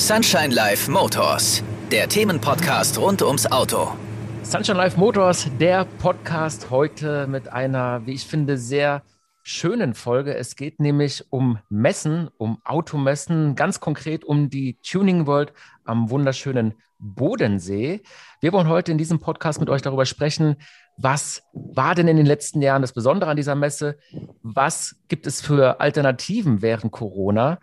Sunshine Life Motors, der Themenpodcast rund ums Auto. Sunshine Life Motors, der Podcast heute mit einer, wie ich finde, sehr schönen Folge. Es geht nämlich um Messen, um Automessen, ganz konkret um die Tuning World am wunderschönen Bodensee. Wir wollen heute in diesem Podcast mit euch darüber sprechen, was war denn in den letzten Jahren das Besondere an dieser Messe? Was gibt es für Alternativen während Corona?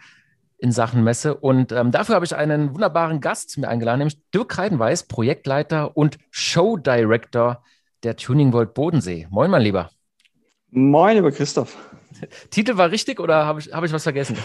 In Sachen Messe. Und ähm, dafür habe ich einen wunderbaren Gast zu mir eingeladen, nämlich Dirk Reidenweiß, Projektleiter und Show Director der Tuning World Bodensee. Moin, mein Lieber. Moin, lieber Christoph. Titel war richtig oder habe ich, hab ich was vergessen?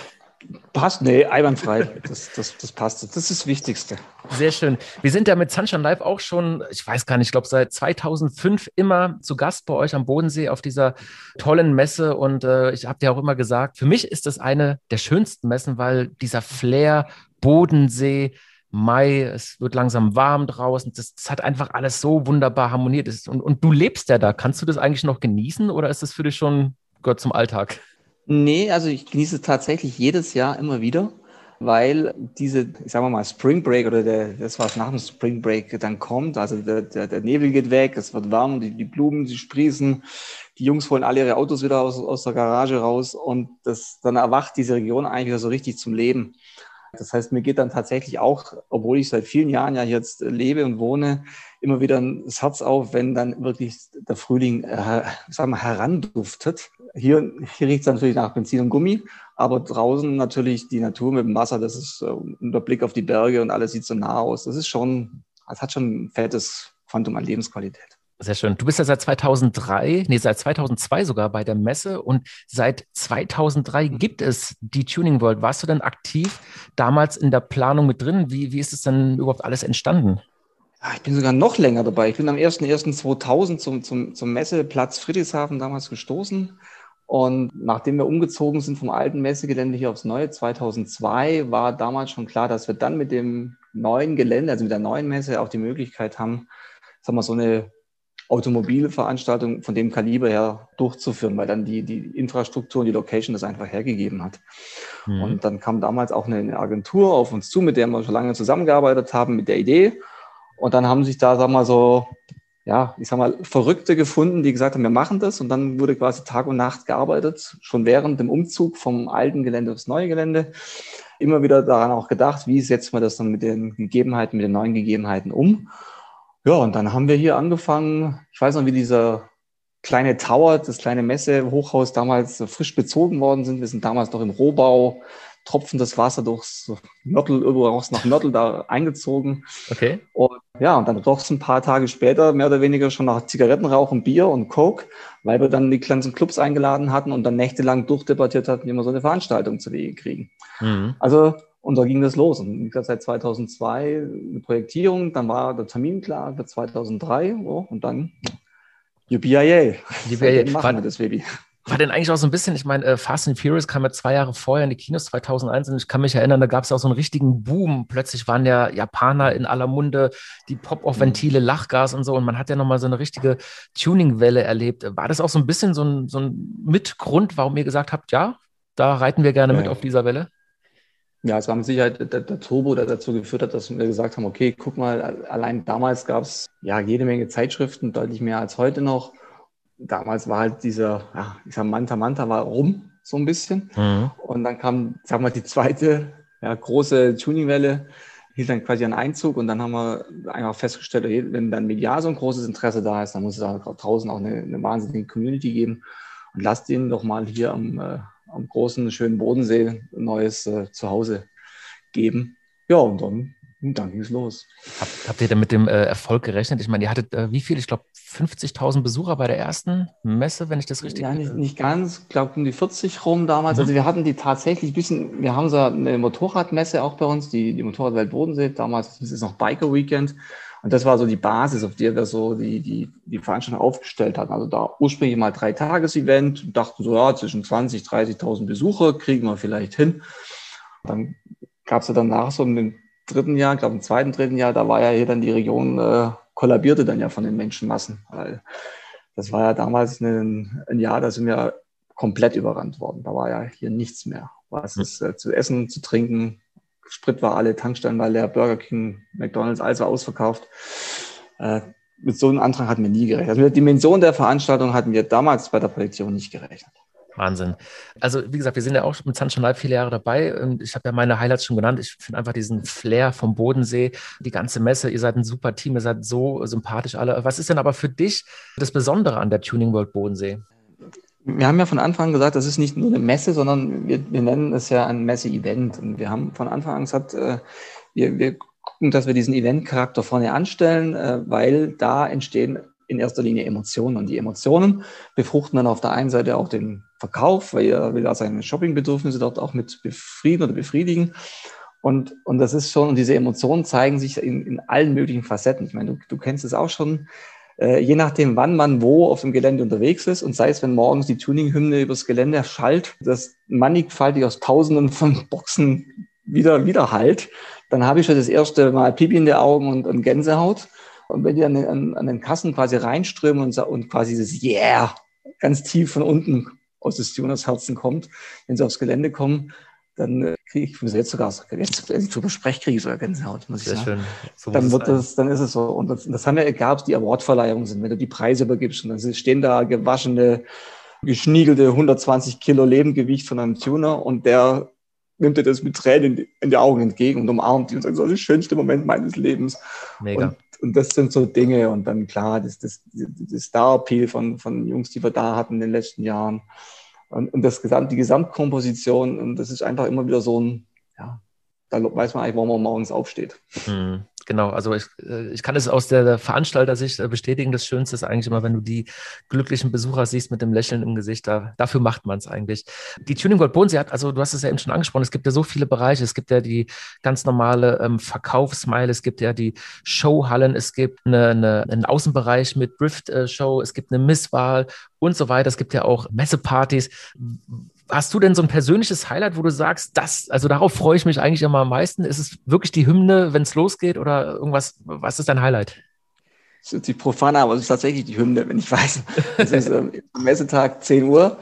Passt, nee, einwandfrei. Das, das, das passt. Das ist das Wichtigste. Sehr schön. Wir sind ja mit Sunshine Live auch schon, ich weiß gar nicht, ich glaube seit 2005 immer zu Gast bei euch am Bodensee auf dieser tollen Messe. Und äh, ich habe dir auch immer gesagt, für mich ist das eine der schönsten Messen, weil dieser Flair, Bodensee, Mai, es wird langsam warm draußen. Das, das hat einfach alles so wunderbar harmoniert. Und, und du lebst ja da. Kannst du das eigentlich noch genießen oder ist das für dich schon gehört zum Alltag? Nee, also ich genieße es tatsächlich jedes Jahr immer wieder, weil diese, ich sag mal, Spring Break oder der, das, was nach dem Spring Break dann kommt, also der, der, der Nebel geht weg, es wird warm, die, die Blumen, sie sprießen, die Jungs holen alle ihre Autos wieder aus, aus der Garage raus und das, dann erwacht diese Region eigentlich wieder so richtig zum Leben. Das heißt, mir geht dann tatsächlich auch, obwohl ich seit vielen Jahren ja jetzt lebe und wohne, immer wieder das Herz auf, wenn dann wirklich der Frühling äh, sagen wir, heranduftet. Hier, hier riecht es natürlich nach Benzin und Gummi, aber draußen natürlich die Natur mit dem Wasser, das ist äh, unter Blick auf die Berge und alles sieht so nah aus. Das ist schon, es hat schon ein fettes Quantum an Lebensqualität. Sehr schön. Du bist ja seit 2003, nee, seit 2002 sogar bei der Messe und seit 2003 gibt es die Tuning World. Warst du denn aktiv damals in der Planung mit drin? Wie, wie ist es denn überhaupt alles entstanden? Ich bin sogar noch länger dabei. Ich bin am 01.01.2000 zum, zum, zum Messeplatz Friedrichshafen damals gestoßen. Und nachdem wir umgezogen sind vom alten Messegelände hier aufs neue 2002, war damals schon klar, dass wir dann mit dem neuen Gelände, also mit der neuen Messe, auch die Möglichkeit haben, sagen wir, so eine Automobilveranstaltung von dem Kaliber her durchzuführen, weil dann die, die Infrastruktur und die Location das einfach hergegeben hat. Mhm. Und dann kam damals auch eine Agentur auf uns zu, mit der wir schon lange zusammengearbeitet haben, mit der Idee. Und dann haben sich da, sag mal, so, ja, ich sag mal, Verrückte gefunden, die gesagt haben, wir machen das. Und dann wurde quasi Tag und Nacht gearbeitet, schon während dem Umzug vom alten Gelände aufs neue Gelände. Immer wieder daran auch gedacht, wie setzt man das dann mit den Gegebenheiten, mit den neuen Gegebenheiten um. Ja, und dann haben wir hier angefangen, ich weiß noch, wie dieser kleine Tower, das kleine Messe-Hochhaus damals frisch bezogen worden sind. Wir sind damals noch im Rohbau tropfendes Wasser durchs Mörtel, irgendwo raus nach Mörtel da eingezogen. Okay. Und ja, und dann doch ein paar Tage später mehr oder weniger schon nach Zigarettenrauch und Bier und Coke, weil wir dann die ganzen Clubs eingeladen hatten und dann nächtelang durchdebattiert hatten, wie wir so eine Veranstaltung zu Wege kriegen. Mhm. Also, und da ging das los. Und wie gesagt, seit 2002 eine Projektierung, dann war der Termin klar für 2003 oh, und dann UBIA. UBIA. Machen wir das Baby war denn eigentlich auch so ein bisschen, ich meine, äh, Fast and Furious kam ja zwei Jahre vorher in die Kinos 2001 und ich kann mich erinnern, da gab es ja auch so einen richtigen Boom. Plötzlich waren ja Japaner in aller Munde, die Pop-Off-Ventile, mhm. Lachgas und so und man hat ja nochmal so eine richtige Tuning-Welle erlebt. War das auch so ein bisschen so ein, so ein Mitgrund, warum ihr gesagt habt, ja, da reiten wir gerne ja. mit auf dieser Welle? Ja, es war mit Sicherheit der, der, Turbo, der dazu geführt hat, dass wir gesagt haben, okay, guck mal, allein damals gab es ja jede Menge Zeitschriften, deutlich mehr als heute noch damals war halt dieser, ja, ich sag Manta Manta war rum, so ein bisschen. Mhm. Und dann kam, sagen wir, die zweite ja, große Tuningwelle, hielt dann quasi einen Einzug und dann haben wir einfach festgestellt, wenn dann medial so ein großes Interesse da ist, dann muss es da draußen auch eine, eine wahnsinnige Community geben. Und lasst ihnen doch mal hier am, äh, am großen, schönen Bodensee ein neues äh, Zuhause geben. Ja, und dann dann ging es los. Hab, habt ihr denn mit dem äh, Erfolg gerechnet? Ich meine, ihr hattet äh, wie viel? Ich glaube 50.000 Besucher bei der ersten Messe, wenn ich das richtig. Ja, nicht, nicht ganz. Ich glaube um die 40 rum damals. Mhm. Also wir hatten die tatsächlich ein bisschen. Wir haben so eine Motorradmesse auch bei uns, die, die Motorradwelt Bodensee. Damals hieß es noch Biker Weekend. Und das war so die Basis, auf der wir so die, die, die Veranstaltung aufgestellt hatten. Also da ursprünglich mal drei Tages-Event und dachten so, ja, zwischen 20, 30.000 Besucher kriegen wir vielleicht hin. Dann gab es ja danach so einen dritten Jahr, ich glaube im zweiten, dritten Jahr, da war ja hier dann die Region, äh, kollabierte dann ja von den Menschenmassen. Weil das war ja damals ein, ein Jahr, da sind wir komplett überrannt worden. Da war ja hier nichts mehr. Was ist äh, zu essen, zu trinken, Sprit war alle, Tankstellen war leer, Burger King, McDonalds, alles war ausverkauft. Äh, mit so einem Antrag hatten wir nie gerechnet. Also mit der Dimension der Veranstaltung hatten wir damals bei der Projektion nicht gerechnet. Wahnsinn. Also, wie gesagt, wir sind ja auch mit Sunshine Live viele Jahre dabei. Und ich habe ja meine Highlights schon genannt. Ich finde einfach diesen Flair vom Bodensee, die ganze Messe. Ihr seid ein super Team, ihr seid so sympathisch alle. Was ist denn aber für dich das Besondere an der Tuning World Bodensee? Wir haben ja von Anfang an gesagt, das ist nicht nur eine Messe, sondern wir, wir nennen es ja ein Messe-Event. Und wir haben von Anfang an gesagt, äh, wir, wir gucken, dass wir diesen Event-Charakter vorne anstellen, äh, weil da entstehen in erster Linie Emotionen. Und die Emotionen befruchten dann auf der einen Seite auch den Verkauf, weil er will ja seine Shoppingbedürfnisse dort auch mit befrieden oder befriedigen. Und, und das ist schon, und diese Emotionen zeigen sich in, in allen möglichen Facetten. Ich meine, du, du kennst es auch schon, äh, je nachdem, wann man wo auf dem Gelände unterwegs ist und sei es, wenn morgens die Tuning-Hymne übers Gelände schallt, das mannigfaltig aus Tausenden von Boxen wieder, wieder halt, dann habe ich schon das erste Mal Pipi in den Augen und, und Gänsehaut. Und wenn die an den, an, den Kassen quasi reinströmen und, und quasi dieses Yeah ganz tief von unten aus des Tuners Herzen kommt, wenn sie aufs Gelände kommen, dann äh, kriege ich, jetzt sogar, jetzt, spreche, kriege ich sogar Gänsehaut, muss ich Sehr sagen. Schön. So dann wird das, dann ist es so. Und das, das haben wir, gab es die Awardverleihungen sind, wenn du die Preise übergibst und dann stehen da gewaschene, geschniegelte 120 Kilo Lebengewicht von einem Tuner und der nimmt dir das mit Tränen in die Augen entgegen und umarmt die und sagt, das ist der schönste Moment meines Lebens. Mega. Und, und das sind so Dinge und dann klar, das, das, das Star-Appeal von, von Jungs, die wir da hatten in den letzten Jahren und, das Gesamt, die Gesamtkomposition, und das ist einfach immer wieder so ein, ja, da weiß man eigentlich, warum man morgens aufsteht. Mhm. Genau, also ich, äh, ich kann es aus der Veranstalter-Sicht äh, bestätigen. Das Schönste ist eigentlich immer, wenn du die glücklichen Besucher siehst mit dem Lächeln im Gesicht. Da, dafür macht man es eigentlich. Die Tuning World Bodensee hat, also du hast es ja eben schon angesprochen, es gibt ja so viele Bereiche. Es gibt ja die ganz normale ähm, Verkaufsmeile, es gibt ja die Showhallen, es gibt eine, eine, einen Außenbereich mit Drift-Show, äh, es gibt eine Misswahl und so weiter. Es gibt ja auch Messepartys. Hast du denn so ein persönliches Highlight, wo du sagst, das, also darauf freue ich mich eigentlich immer am meisten? Ist es wirklich die Hymne, wenn es losgeht oder irgendwas? Was ist dein Highlight? Das ist die profan, aber es ist tatsächlich die Hymne, wenn ich weiß. Es ist ähm, Messetag 10 Uhr,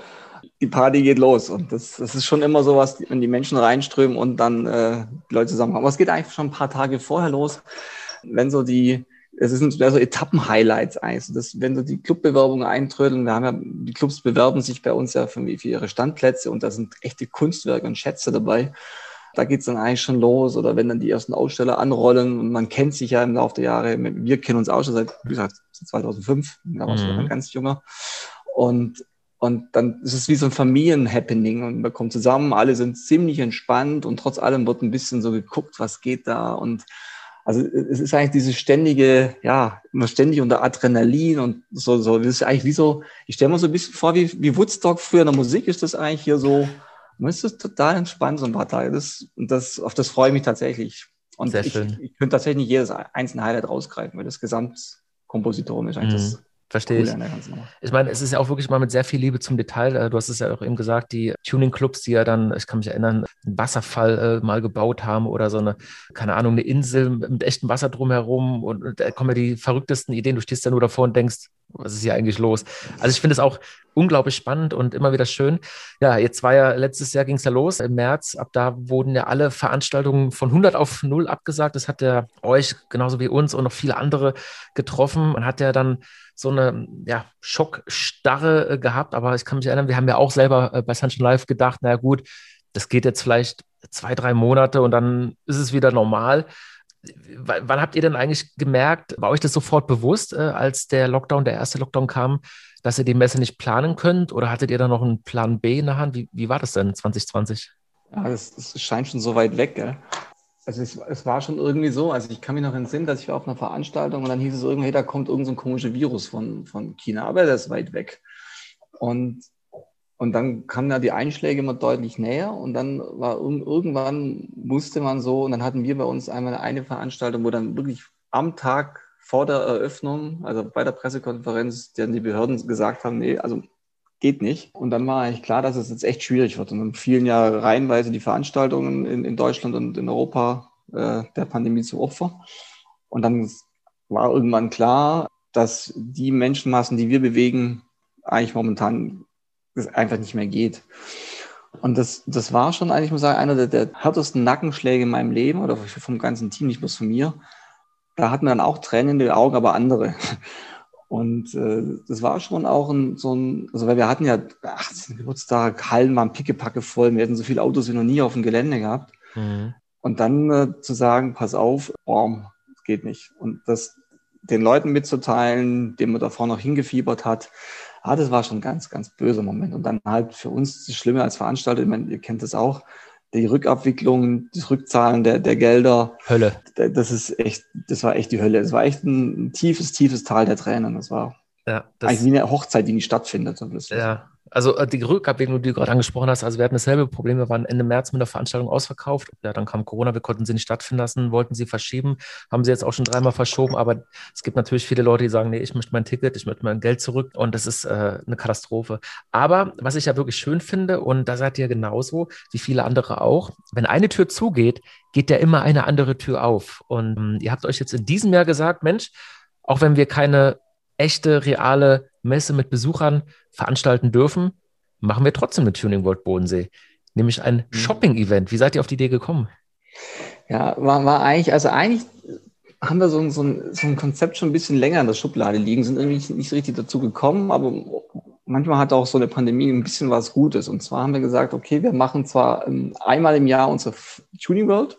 die Party geht los. Und das, das ist schon immer so was, wenn die Menschen reinströmen und dann äh, die Leute zusammenkommen. Aber es geht eigentlich schon ein paar Tage vorher los, wenn so die, es sind mehr so Etappen-Highlights eigentlich. Das, wenn so die Clubbewerbungen eintrödeln, wir haben ja, die Clubs bewerben sich bei uns ja für, für ihre Standplätze und da sind echte Kunstwerke und Schätze dabei. Da geht's dann eigentlich schon los. Oder wenn dann die ersten Aussteller anrollen und man kennt sich ja im Laufe der Jahre, wir kennen uns auch schon seit, wie gesagt, seit 2005, da war ich mhm. noch ganz junger. Und, und dann ist es wie so ein Familienhappening und man kommt zusammen, alle sind ziemlich entspannt und trotz allem wird ein bisschen so geguckt, was geht da und also es ist eigentlich diese ständige, ja, immer ständig unter Adrenalin und so, so, das ist eigentlich wie so, ich stelle mir so ein bisschen vor, wie, wie Woodstock früher in der Musik ist das eigentlich hier so, man ist das total entspannt, so ein paar Tage. Das, und das, auf das freue ich mich tatsächlich. Und Sehr ich, schön. ich könnte tatsächlich nicht jedes einzelne Highlight rausgreifen, weil das Gesamtkompositorium ist eigentlich mhm. das Verstehe ich. Ich meine, es ist ja auch wirklich mal mit sehr viel Liebe zum Detail. Äh, du hast es ja auch eben gesagt, die Tuning-Clubs, die ja dann, ich kann mich erinnern, einen Wasserfall äh, mal gebaut haben oder so eine, keine Ahnung, eine Insel mit echtem Wasser drumherum und, und da kommen ja die verrücktesten Ideen. Du stehst ja nur davor und denkst, was ist hier eigentlich los? Also ich finde es auch unglaublich spannend und immer wieder schön. Ja, jetzt war ja letztes Jahr ging es ja los im März. Ab da wurden ja alle Veranstaltungen von 100 auf 0 abgesagt. Das hat ja euch genauso wie uns und noch viele andere getroffen. Man hat ja dann so eine ja, Schockstarre äh, gehabt. Aber ich kann mich erinnern, wir haben ja auch selber äh, bei Sunshine Live gedacht, naja gut, das geht jetzt vielleicht zwei, drei Monate und dann ist es wieder normal. W wann habt ihr denn eigentlich gemerkt, war euch das sofort bewusst, äh, als der Lockdown, der erste Lockdown kam, dass ihr die Messe nicht planen könnt? Oder hattet ihr da noch einen Plan B in der Hand? Wie, wie war das denn 2020? Ja, das, das scheint schon so weit weg. Gell? Also es, es, war schon irgendwie so, also ich kann mich noch entsinnen, dass ich war auf einer Veranstaltung und dann hieß es irgendwie, da kommt irgendein so komischer Virus von, von China, aber der ist weit weg. Und, und dann kamen ja die Einschläge immer deutlich näher und dann war irgendwann musste man so, und dann hatten wir bei uns einmal eine Veranstaltung, wo dann wirklich am Tag vor der Eröffnung, also bei der Pressekonferenz, die Behörden gesagt haben, nee, also geht nicht. Und dann war eigentlich klar, dass es jetzt echt schwierig wird. Und dann fielen ja reihenweise die Veranstaltungen in, in Deutschland und in Europa äh, der Pandemie zu Opfer. Und dann war irgendwann klar, dass die Menschenmassen, die wir bewegen, eigentlich momentan einfach nicht mehr geht. Und das, das war schon eigentlich, ich muss sagen, einer der, der härtesten Nackenschläge in meinem Leben oder vom ganzen Team, nicht bloß von mir. Da hatten wir dann auch Tränen in den Augen, aber andere. Und äh, das war schon auch ein, so ein, also weil wir hatten ja 18. Geburtstag, Hallen waren pickepacke voll, wir hatten so viele Autos wie noch nie auf dem Gelände gehabt. Mhm. Und dann äh, zu sagen, pass auf, das geht nicht. Und das den Leuten mitzuteilen, dem man davor noch hingefiebert hat, ah, das war schon ein ganz, ganz böser Moment. Und dann halt für uns das Schlimme als Veranstalter, ich meine, ihr kennt das auch, die Rückabwicklung, das Rückzahlen der, der Gelder. Hölle. Das ist echt, das war echt die Hölle. Es war echt ein tiefes, tiefes Tal der Tränen. Das war ja, das, eigentlich wie eine Hochzeit, die nicht stattfindet. Ja, also äh, die Rückabwicklung, die du gerade angesprochen hast, also wir hatten dasselbe Problem, wir waren Ende März mit der Veranstaltung ausverkauft. Ja, dann kam Corona, wir konnten sie nicht stattfinden lassen, wollten sie verschieben, haben sie jetzt auch schon dreimal verschoben, aber es gibt natürlich viele Leute, die sagen, nee, ich möchte mein Ticket, ich möchte mein Geld zurück und das ist äh, eine Katastrophe. Aber was ich ja wirklich schön finde, und da seid ihr genauso, wie viele andere auch, wenn eine Tür zugeht, geht ja immer eine andere Tür auf. Und ähm, ihr habt euch jetzt in diesem Jahr gesagt, Mensch, auch wenn wir keine echte, reale Messe mit Besuchern veranstalten dürfen, machen wir trotzdem eine Tuning World Bodensee, nämlich ein mhm. Shopping-Event. Wie seid ihr auf die Idee gekommen? Ja, war, war eigentlich, also eigentlich haben wir so ein, so, ein, so ein Konzept schon ein bisschen länger in der Schublade liegen, sind irgendwie nicht richtig dazu gekommen, aber manchmal hat auch so eine Pandemie ein bisschen was Gutes. Und zwar haben wir gesagt, okay, wir machen zwar ähm, einmal im Jahr unsere Tuning World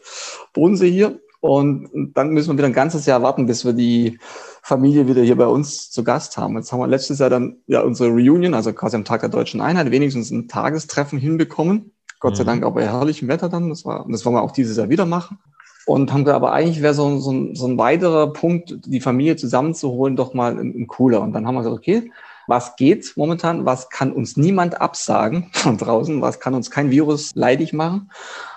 Bodensee hier und dann müssen wir wieder ein ganzes Jahr warten, bis wir die Familie wieder hier bei uns zu Gast haben. Jetzt haben wir letztes Jahr dann ja unsere Reunion, also quasi am Tag der deutschen Einheit, wenigstens ein Tagestreffen hinbekommen. Gott sei mhm. Dank auch bei herrlichem Wetter dann. Das war, das wollen wir auch dieses Jahr wieder machen. Und haben gesagt, aber eigentlich wäre so, so, ein, so ein weiterer Punkt, die Familie zusammenzuholen, doch mal ein, ein cooler. Und dann haben wir gesagt, okay, was geht momentan? Was kann uns niemand absagen von draußen? Was kann uns kein Virus leidig machen?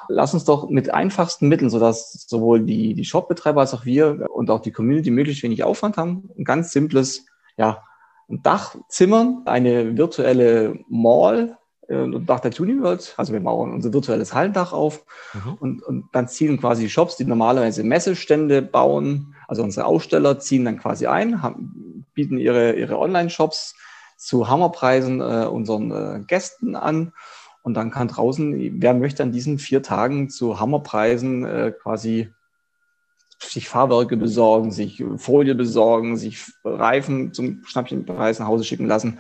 Lass uns doch mit einfachsten Mitteln, sodass sowohl die, die Shopbetreiber als auch wir und auch die Community möglichst wenig Aufwand haben, ein ganz simples, ja, Dach zimmern, eine virtuelle Mall, äh, ein Dach der Tuning World, also wir bauen unser virtuelles Hallendach auf mhm. und, und dann ziehen quasi Shops, die normalerweise Messestände bauen, also unsere Aussteller ziehen dann quasi ein, haben, bieten ihre, ihre Online-Shops zu Hammerpreisen äh, unseren äh, Gästen an und dann kann draußen, wer möchte an diesen vier Tagen zu Hammerpreisen äh, quasi sich Fahrwerke besorgen, sich Folie besorgen, sich Reifen zum Schnappchenpreis nach Hause schicken lassen.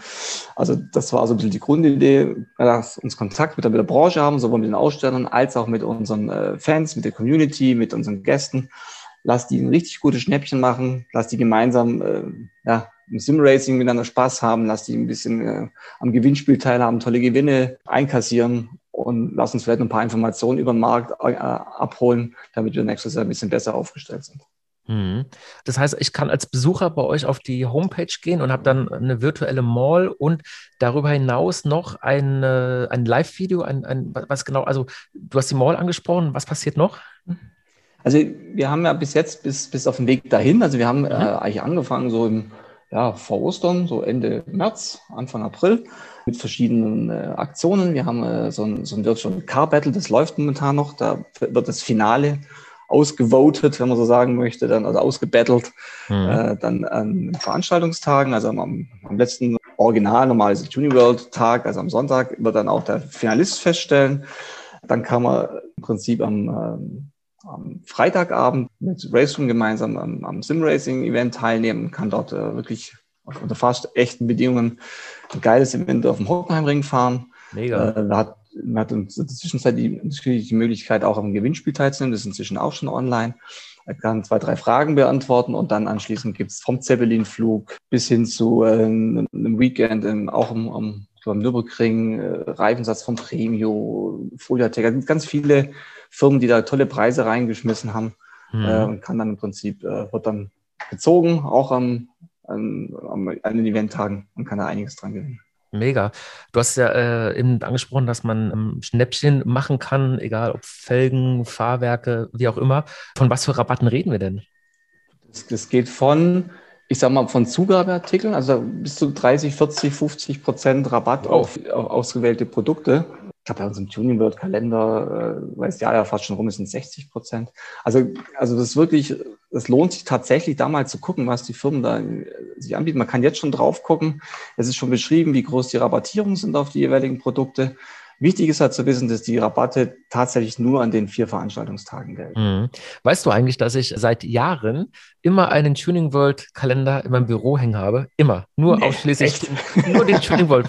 Also das war so ein bisschen die Grundidee, dass uns Kontakt mit der, mit der Branche haben, sowohl mit den Ausstellern als auch mit unseren äh, Fans, mit der Community, mit unseren Gästen. Lass die ein richtig gutes Schnäppchen machen, lass die gemeinsam äh, ja, im Sim-Racing miteinander Spaß haben, lass die ein bisschen äh, am Gewinnspiel teilhaben, tolle Gewinne einkassieren und lass uns vielleicht ein paar Informationen über den Markt äh, abholen, damit wir nächstes Jahr ein bisschen besser aufgestellt sind. Mhm. Das heißt, ich kann als Besucher bei euch auf die Homepage gehen und habe dann eine virtuelle Mall und darüber hinaus noch ein, ein Live-Video, ein, ein, was genau, also du hast die Mall angesprochen, was passiert noch? Also wir haben ja bis jetzt, bis, bis auf den Weg dahin, also wir haben mhm. äh, eigentlich angefangen so im ja, vor Ostern, so Ende März, Anfang April, mit verschiedenen äh, Aktionen. Wir haben äh, so ein, so ein Virtual Car Battle, das läuft momentan noch. Da wird das Finale ausgevotet, wenn man so sagen möchte, dann also ausgebettelt, mhm. äh, dann an Veranstaltungstagen, also am, am letzten Original, normales Tuning World Tag, also am Sonntag, wird dann auch der Finalist feststellen. Dann kann man im Prinzip am ähm, am Freitagabend mit Raceroom gemeinsam am, am Sim-Racing-Event teilnehmen, kann dort äh, wirklich unter fast echten Bedingungen ein geiles Event auf dem Hockenheimring fahren. Mega. Äh, da hat, man hat in der Zwischenzeit die, die Möglichkeit, auch am Gewinnspiel teilzunehmen. Das ist inzwischen auch schon online. Er kann zwei, drei Fragen beantworten und dann anschließend gibt's vom Zeppelin-Flug bis hin zu äh, einem Weekend im, auch am, am, am Nürburgring, äh, Reifensatz vom Premio, Foliatec, also ganz viele Firmen, die da tolle Preise reingeschmissen haben mhm. äh, und kann dann im Prinzip, äh, wird dann gezogen, auch am, an, an den Eventtagen und kann da einiges dran gewinnen. Mega. Du hast ja äh, eben angesprochen, dass man ähm, Schnäppchen machen kann, egal ob Felgen, Fahrwerke, wie auch immer. Von was für Rabatten reden wir denn? Das, das geht von, ich sag mal, von Zugabeartikeln, also bis zu 30, 40, 50 Prozent Rabatt auf, auf ausgewählte Produkte ich glaube, bei unserem Tuning World Kalender, äh, das Jahr ja fast schon rum ist, sind 60 Prozent. Also, also das ist wirklich, es lohnt sich tatsächlich da mal zu gucken, was die Firmen da äh, sich anbieten. Man kann jetzt schon drauf gucken. Es ist schon beschrieben, wie groß die Rabattierungen sind auf die jeweiligen Produkte. Wichtig ist halt zu wissen, dass die Rabatte tatsächlich nur an den vier Veranstaltungstagen gelten. Mhm. Weißt du eigentlich, dass ich seit Jahren immer einen Tuning World Kalender in meinem Büro hängen habe? Immer. Nur nee, ausschließlich echt? nur den Tuning World.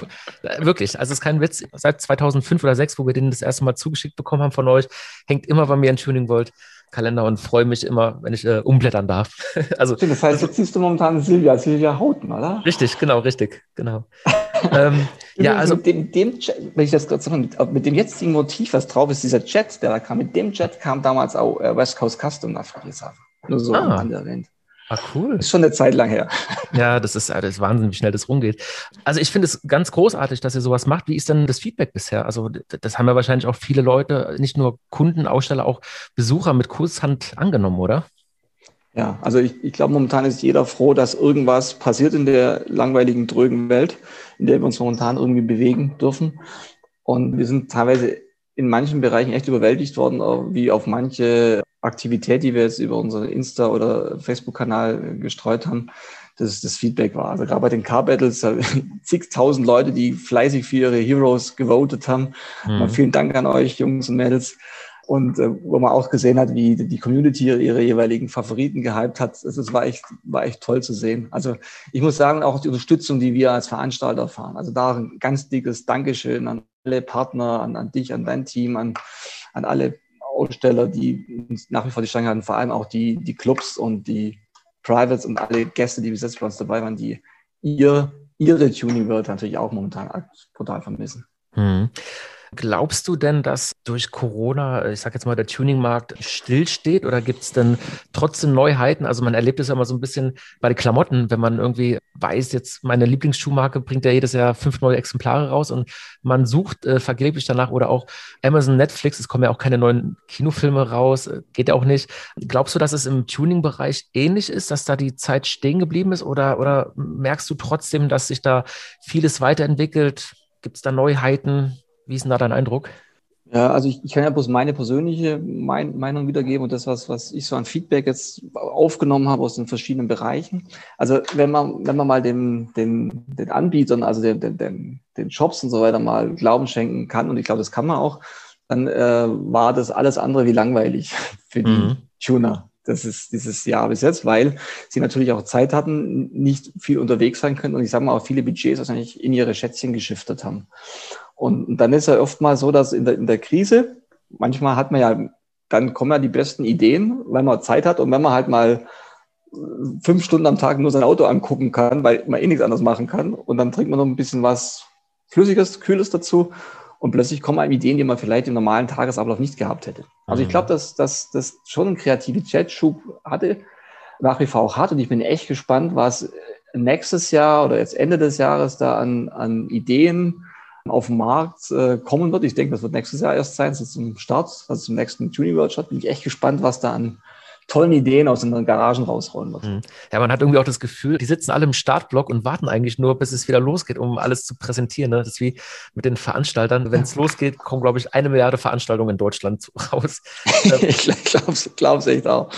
Wirklich. Also es ist kein Witz. Seit 2005 oder 2006, wo wir den das erste Mal zugeschickt bekommen haben von euch, hängt immer bei mir ein Tuning World Kalender und freue mich immer, wenn ich äh, umblättern darf. also, das heißt, jetzt siehst du momentan Silvia, Silvia Hauten, oder? Richtig, genau, richtig, genau. ähm, ja, also mit dem, dem Chat, wenn ich das gerade sagen, mit dem jetzigen Motiv, was drauf ist, dieser Chat, der da kam, mit dem Chat kam damals auch äh, West Coast Custom nach Friedrichshafen. Nur so ah. am erwähnt. Ah, cool. Ist schon eine Zeit lang her. Ja, das ist, das ist Wahnsinn, wie schnell das rumgeht. Also ich finde es ganz großartig, dass ihr sowas macht. Wie ist denn das Feedback bisher? Also das haben ja wahrscheinlich auch viele Leute, nicht nur Kunden, Aussteller, auch Besucher mit Kurshand angenommen, oder? Ja, also ich, ich glaube, momentan ist jeder froh, dass irgendwas passiert in der langweiligen, drögen Welt, in der wir uns momentan irgendwie bewegen dürfen. Und wir sind teilweise in manchen Bereichen echt überwältigt worden, wie auf manche Aktivität, die wir jetzt über unseren Insta- oder Facebook-Kanal gestreut haben, das, das Feedback war. Also gerade bei den Car Battles, zigtausend Leute, die fleißig für ihre Heroes gewotet haben. Mhm. Vielen Dank an euch, Jungs und Mädels. Und äh, wo man auch gesehen hat, wie die Community ihre jeweiligen Favoriten gehypt hat. Das war echt, war echt toll zu sehen. Also ich muss sagen, auch die Unterstützung, die wir als Veranstalter erfahren. Also da ein ganz dickes Dankeschön an alle Partner, an, an dich, an dein Team, an, an alle Aussteller, die uns nach wie vor die Stange hatten, vor allem auch die, die Clubs und die Privates und alle Gäste, die bis jetzt bei uns dabei waren, die ihr, ihre Tuning World natürlich auch momentan total vermissen. Hm. Glaubst du denn, dass durch Corona, ich sage jetzt mal, der Tuningmarkt stillsteht oder gibt es denn trotzdem Neuheiten? Also man erlebt es ja immer so ein bisschen bei den Klamotten, wenn man irgendwie weiß, jetzt meine Lieblingsschuhmarke bringt ja jedes Jahr fünf neue Exemplare raus und man sucht äh, vergeblich danach oder auch Amazon, Netflix, es kommen ja auch keine neuen Kinofilme raus, äh, geht ja auch nicht. Glaubst du, dass es im Tuning-Bereich ähnlich ist, dass da die Zeit stehen geblieben ist oder, oder merkst du trotzdem, dass sich da vieles weiterentwickelt? Gibt es da Neuheiten? Wie ist denn da dein Eindruck? Ja, also ich, ich kann ja bloß meine persönliche mein, Meinung wiedergeben und das, was, was ich so an Feedback jetzt aufgenommen habe aus den verschiedenen Bereichen. Also wenn man, wenn man mal dem, dem, den Anbietern, also den, den, den Shops und so weiter mal Glauben schenken kann, und ich glaube, das kann man auch, dann äh, war das alles andere wie langweilig für die mhm. Tuner. Das ist dieses Jahr bis jetzt, weil sie natürlich auch Zeit hatten, nicht viel unterwegs sein können und ich sage mal auch viele Budgets wahrscheinlich in ihre Schätzchen geschiftet haben. Und dann ist ja oft mal so, dass in der, in der Krise, manchmal hat man ja, dann kommen ja die besten Ideen, weil man Zeit hat und wenn man halt mal fünf Stunden am Tag nur sein Auto angucken kann, weil man eh nichts anderes machen kann und dann trinkt man noch ein bisschen was Flüssiges, Kühles dazu und plötzlich kommen einem Ideen, die man vielleicht im normalen Tagesablauf nicht gehabt hätte. Also ich mhm. glaube, dass das schon einen Kreativitätsschub hatte, nach wie vor auch hat und ich bin echt gespannt, was nächstes Jahr oder jetzt Ende des Jahres da an, an Ideen auf den Markt äh, kommen wird. Ich denke, das wird nächstes Jahr erst sein, so zum Start, also zum nächsten Tuning World Stadt. Bin ich echt gespannt, was da an tollen Ideen aus den Garagen rausrollen wird. Mhm. Ja, man hat irgendwie auch das Gefühl, die sitzen alle im Startblock und warten eigentlich nur, bis es wieder losgeht, um alles zu präsentieren. Ne? Das ist wie mit den Veranstaltern. Wenn es losgeht, kommen, glaube ich, eine Milliarde Veranstaltungen in Deutschland raus. ich glaube es echt auch.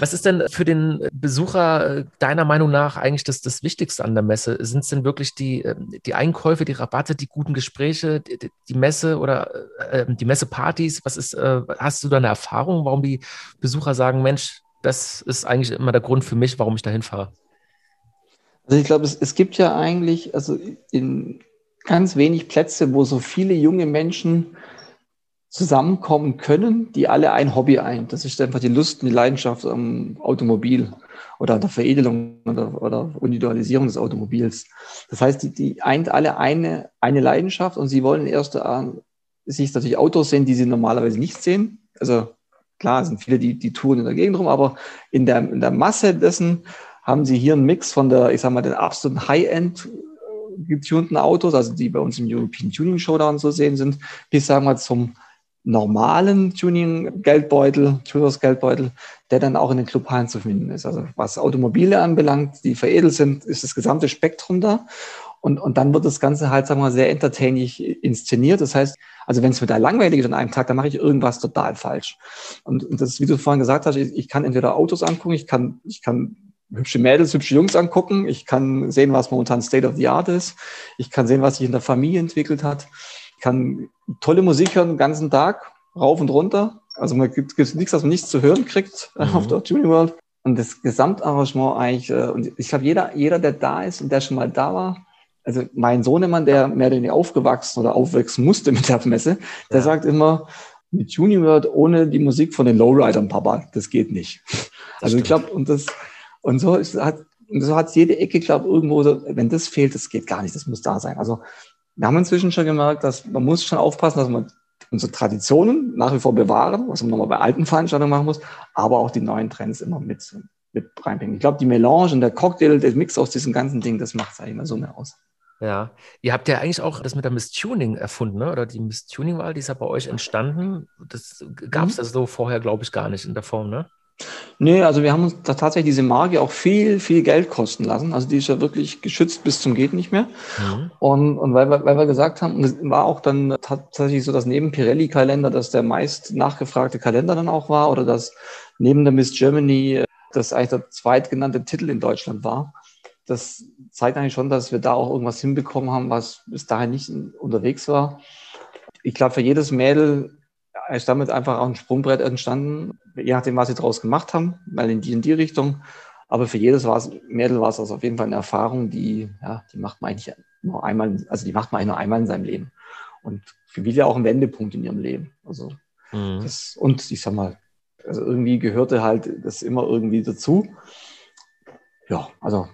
Was ist denn für den Besucher äh, deiner Meinung nach eigentlich das, das Wichtigste an der Messe? Sind es denn wirklich die, ähm, die Einkäufe, die Rabatte, die guten Gespräche, die, die Messe oder äh, die Messepartys? Was ist, äh, hast du da eine Erfahrung, warum die Besucher sagen, Mensch, das ist eigentlich immer der Grund für mich, warum ich dahin fahre. Also ich glaube, es, es gibt ja eigentlich, also in ganz wenig Plätze, wo so viele junge Menschen zusammenkommen können, die alle ein Hobby ein. Das ist einfach die Lust und die Leidenschaft am Automobil oder der Veredelung oder, oder Individualisierung des Automobils. Das heißt, die, die eint alle eine, eine Leidenschaft und sie wollen erst äh, sich natürlich Autos sehen, die sie normalerweise nicht sehen. Also Klar, sind viele, die, die touren in der Gegend rum, aber in der, in der Masse dessen haben sie hier einen Mix von der, ich sag mal, den absoluten High-End äh, getunten Autos, also die bei uns im European Tuning Showdown zu sehen sind, bis sagen wir zum normalen Tuning-Geldbeutel, Tours-Geldbeutel, der dann auch in den Clubhallen zu finden ist. Also was Automobile anbelangt, die veredelt sind, ist das gesamte Spektrum da. Und, und dann wird das Ganze halt, sagen wir mal, sehr entertaining inszeniert. Das heißt, also wenn es mir da langweilig ist an einem Tag, dann mache ich irgendwas total falsch. Und, und das, wie du vorhin gesagt hast, ich, ich kann entweder Autos angucken, ich kann, ich kann hübsche Mädels, hübsche Jungs angucken, ich kann sehen, was momentan State of the Art ist, ich kann sehen, was sich in der Familie entwickelt hat. kann tolle Musik hören den ganzen Tag, rauf und runter. Also man gibt, gibt nichts, was man nichts zu hören kriegt mhm. auf der Tuning World. Und das Gesamtarrangement eigentlich, äh, und ich glaube, jeder, jeder, der da ist und der schon mal da war, also mein Sohnemann, der mehr denn aufgewachsen oder aufwachsen musste mit der Messe, der ja. sagt immer, mit Tuning World ohne die Musik von den Lowridern, Papa, das geht nicht. Das also stimmt. ich glaube, und das, und so ist, hat, so hat jede Ecke, glaube irgendwo, so, wenn das fehlt, das geht gar nicht, das muss da sein. Also wir haben inzwischen schon gemerkt, dass man muss schon aufpassen, dass man unsere Traditionen nach wie vor bewahren, was man nochmal bei alten Veranstaltungen machen muss, aber auch die neuen Trends immer mit, mit reinbringen. Ich glaube, die Melange und der Cocktail, der Mix aus diesem ganzen Ding, das macht es eigentlich immer so mehr aus. Ja, ihr habt ja eigentlich auch das mit der Miss Tuning erfunden, ne? oder die Miss Tuning-Wahl, die ist ja bei euch entstanden. Das gab es mhm. also so vorher, glaube ich, gar nicht in der Form, ne? Nee, also wir haben uns da tatsächlich diese Marke auch viel, viel Geld kosten lassen. Also die ist ja wirklich geschützt bis zum geht nicht mehr. Mhm. Und, und weil, wir, weil wir gesagt haben, und es war auch dann tatsächlich so, dass neben Pirelli-Kalender das der meist nachgefragte Kalender dann auch war oder dass neben der Miss Germany das eigentlich der zweitgenannte Titel in Deutschland war. Das zeigt eigentlich schon, dass wir da auch irgendwas hinbekommen haben, was bis dahin nicht unterwegs war. Ich glaube, für jedes Mädel ist damit einfach auch ein Sprungbrett entstanden, je nachdem, was sie daraus gemacht haben, mal in die in die Richtung. Aber für jedes war's, Mädel war es also auf jeden Fall eine Erfahrung, die, ja, die macht man eigentlich nur einmal, also die macht man eigentlich nur einmal in seinem Leben. Und für viele auch ein Wendepunkt in ihrem Leben. Also mhm. das, und ich sag mal, also irgendwie gehörte halt das immer irgendwie dazu. Ja, also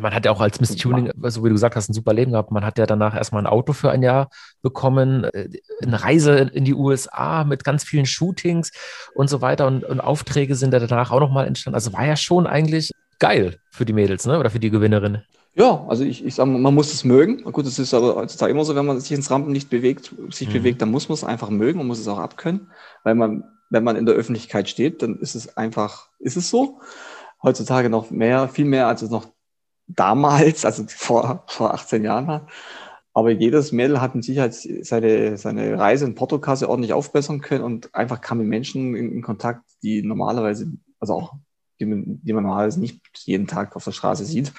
man hat ja auch als Miss Tuning, so wie du gesagt hast, ein super Leben gehabt. Man hat ja danach erstmal ein Auto für ein Jahr bekommen, äh, eine Reise in die USA mit ganz vielen Shootings und so weiter und, und Aufträge sind da danach auch nochmal entstanden. Also war ja schon eigentlich geil für die Mädels, ne? Oder für die Gewinnerin. Ja, also ich, ich sage, man muss es mögen. Gut, es ist aber heutzutage immer so, wenn man sich ins Rampenlicht bewegt, sich mhm. bewegt, dann muss man es einfach mögen, man muss es auch abkönnen, weil man, wenn man in der Öffentlichkeit steht, dann ist es einfach, ist es so. Heutzutage noch mehr, viel mehr, als es noch damals, also vor, vor 18 Jahren war. Aber jedes Mädel hat mit Sicherheit seine, seine Reise in Portokasse ordentlich aufbessern können und einfach kam mit Menschen in, in Kontakt, die normalerweise, also auch, die man, die man normalerweise nicht jeden Tag auf der Straße sieht.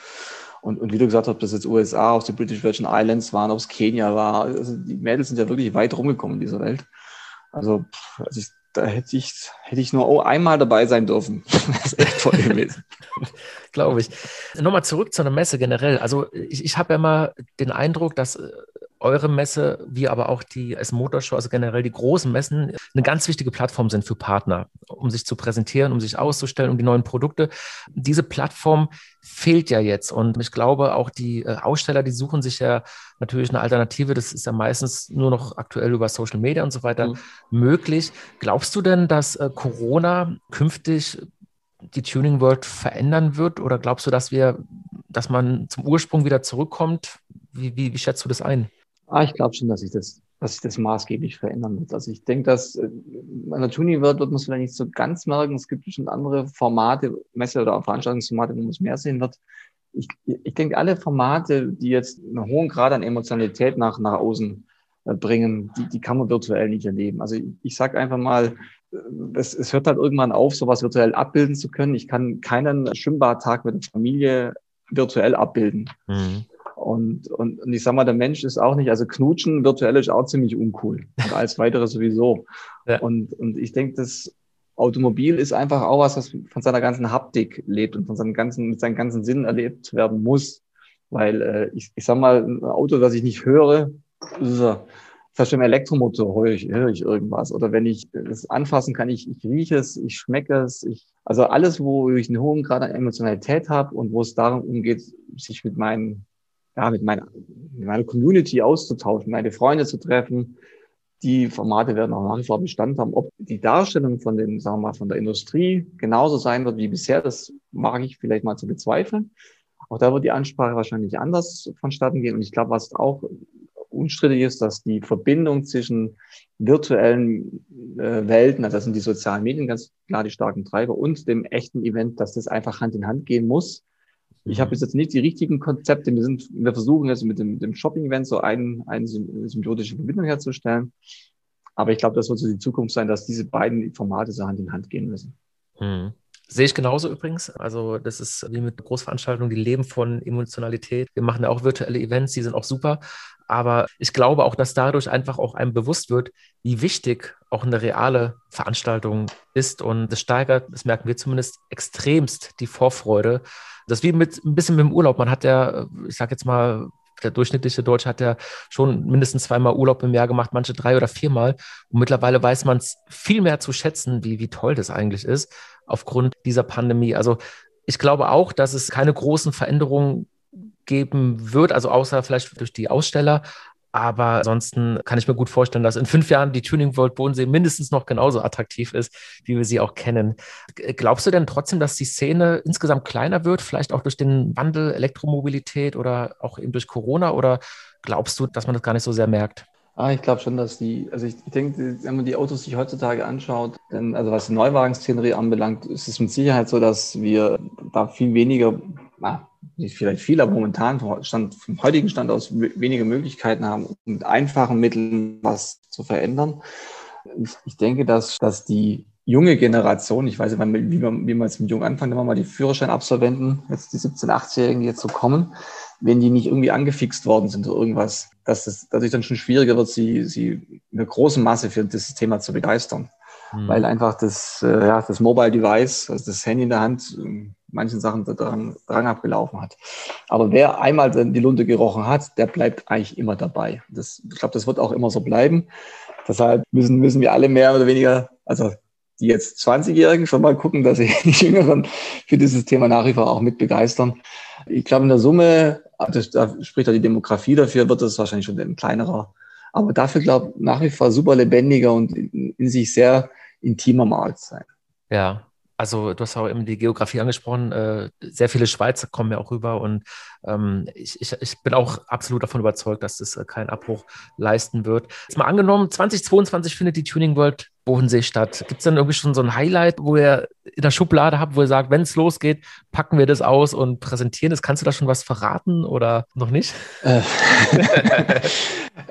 Und, und wie du gesagt hast, ob das jetzt USA, auf die British Virgin Islands waren, ob es Kenia war, also die Mädels sind ja wirklich weit rumgekommen in dieser Welt. Also, also ich, da hätte ich, hätte ich nur einmal dabei sein dürfen. das ist echt toll gewesen. Glaube ich. Nochmal zurück zu einer Messe generell. Also ich, ich habe ja immer den Eindruck, dass äh, eure Messe, wie aber auch die S Motor Show, also generell die großen Messen, eine ganz wichtige Plattform sind für Partner, um sich zu präsentieren, um sich auszustellen, um die neuen Produkte. Diese Plattform fehlt ja jetzt und ich glaube auch die äh, Aussteller, die suchen sich ja natürlich eine Alternative. Das ist ja meistens nur noch aktuell über Social Media und so weiter mhm. möglich. Glaubst du denn, dass äh, Corona künftig die Tuning World verändern wird oder glaubst du, dass wir, dass man zum Ursprung wieder zurückkommt? Wie, wie, wie schätzt du das ein? Ah, ich glaube schon, dass sich das, dass sich das maßgeblich verändern wird. Also ich denke, dass äh, an der Tuning wird, wird man es vielleicht nicht so ganz merken. Es gibt bestimmt andere Formate, Messe- oder Veranstaltungsformate, wo man es mehr sehen wird. Ich, ich denke, alle Formate, die jetzt einen hohen Grad an Emotionalität nach, nach außen äh, bringen, die, die kann man virtuell nicht erleben. Also ich, ich sage einfach mal, äh, es, es hört halt irgendwann auf, sowas virtuell abbilden zu können. Ich kann keinen Schwimmbadtag mit der Familie virtuell abbilden. Mhm. Und, und, und ich sag mal, der Mensch ist auch nicht, also knutschen virtuell ist auch ziemlich uncool. Und als weitere sowieso. Ja. Und, und ich denke, das Automobil ist einfach auch was, was von seiner ganzen Haptik lebt und von seinem ganzen, mit seinen ganzen Sinnen erlebt werden muss. Weil äh, ich, ich sag mal, ein Auto, das ich nicht höre, ist ja, das im Elektromotor höre ich, höre ich irgendwas. Oder wenn ich es anfassen kann, ich, ich rieche es, ich schmecke es. Ich, also alles, wo ich einen hohen Grad an Emotionalität habe und wo es darum geht, sich mit meinen ja, mit meiner, mit meiner Community auszutauschen, meine Freunde zu treffen. Die Formate werden auch nach wie vor Bestand haben. Ob die Darstellung von den, sagen wir mal, von der Industrie genauso sein wird wie bisher, das mag ich vielleicht mal zu bezweifeln. Auch da wird die Ansprache wahrscheinlich anders vonstatten gehen. Und ich glaube, was auch unstrittig ist, dass die Verbindung zwischen virtuellen äh, Welten, also das sind die sozialen Medien ganz klar die starken Treiber, und dem echten Event, dass das einfach Hand in Hand gehen muss. Ich habe jetzt nicht die richtigen Konzepte. Wir, sind, wir versuchen jetzt mit dem, dem Shopping-Event so ein, eine symbiotische Verbindung herzustellen. Aber ich glaube, das wird so die Zukunft sein, dass diese beiden Formate so Hand in Hand gehen müssen. Hm. Sehe ich genauso übrigens. Also das ist wie mit Großveranstaltungen, die leben von Emotionalität. Wir machen ja auch virtuelle Events, die sind auch super. Aber ich glaube auch, dass dadurch einfach auch einem bewusst wird, wie wichtig auch eine reale Veranstaltung ist. Und das steigert, das merken wir zumindest, extremst die Vorfreude. Das ist wie mit ein bisschen mit dem Urlaub. Man hat ja, ich sage jetzt mal, der durchschnittliche Deutsche hat ja schon mindestens zweimal Urlaub im Jahr gemacht, manche drei oder viermal. Und mittlerweile weiß man es viel mehr zu schätzen, wie, wie toll das eigentlich ist, aufgrund dieser Pandemie. Also ich glaube auch, dass es keine großen Veränderungen geben wird, also außer vielleicht durch die Aussteller. Aber ansonsten kann ich mir gut vorstellen, dass in fünf Jahren die Tuning World Bodensee mindestens noch genauso attraktiv ist, wie wir sie auch kennen. Glaubst du denn trotzdem, dass die Szene insgesamt kleiner wird, vielleicht auch durch den Wandel Elektromobilität oder auch eben durch Corona? Oder glaubst du, dass man das gar nicht so sehr merkt? Ah, ich glaube schon, dass die, also ich, ich denke, wenn man die Autos sich heutzutage anschaut, denn also was die Neuwagenszenerie anbelangt, ist es mit Sicherheit so, dass wir da viel weniger, na, nicht vielleicht viel, aber momentan vom, Stand, vom heutigen Stand aus weniger Möglichkeiten haben, um mit einfachen Mitteln was zu verändern. Ich, ich denke, dass, dass die junge Generation, ich weiß nicht, wie man, wie man jetzt mit jung anfangen, wenn wir mal die Führerscheinabsolventen, jetzt die 17-, 18-Jährigen, die jetzt so kommen, wenn die nicht irgendwie angefixt worden sind oder irgendwas, dass es dadurch dann schon schwieriger wird, sie, sie eine große Masse für dieses Thema zu begeistern. Mhm. Weil einfach das, äh, ja, das Mobile Device, also das Handy in der Hand, manchen Sachen dran, dran abgelaufen hat. Aber wer einmal die Lunte gerochen hat, der bleibt eigentlich immer dabei. Das, ich glaube, das wird auch immer so bleiben. Deshalb müssen, müssen wir alle mehr oder weniger, also die jetzt 20-Jährigen schon mal gucken, dass sie die Jüngeren für dieses Thema nach wie vor auch mit begeistern. Ich glaube, in der Summe, das, da spricht auch die Demografie dafür, wird das wahrscheinlich schon ein kleinerer, aber dafür, glaube ich, nach wie vor super lebendiger und in, in sich sehr intimer Markt sein. Ja, also du hast auch eben die Geografie angesprochen, äh, sehr viele Schweizer kommen ja auch rüber und ähm, ich, ich, ich bin auch absolut davon überzeugt, dass das äh, keinen Abbruch leisten wird. Jetzt mal angenommen, 2022 findet die Tuning World Bodensee statt. Gibt es dann irgendwie schon so ein Highlight, wo ihr in der Schublade habt, wo ihr sagt, wenn es losgeht, packen wir das aus und präsentieren das? Kannst du da schon was verraten oder noch nicht? Äh.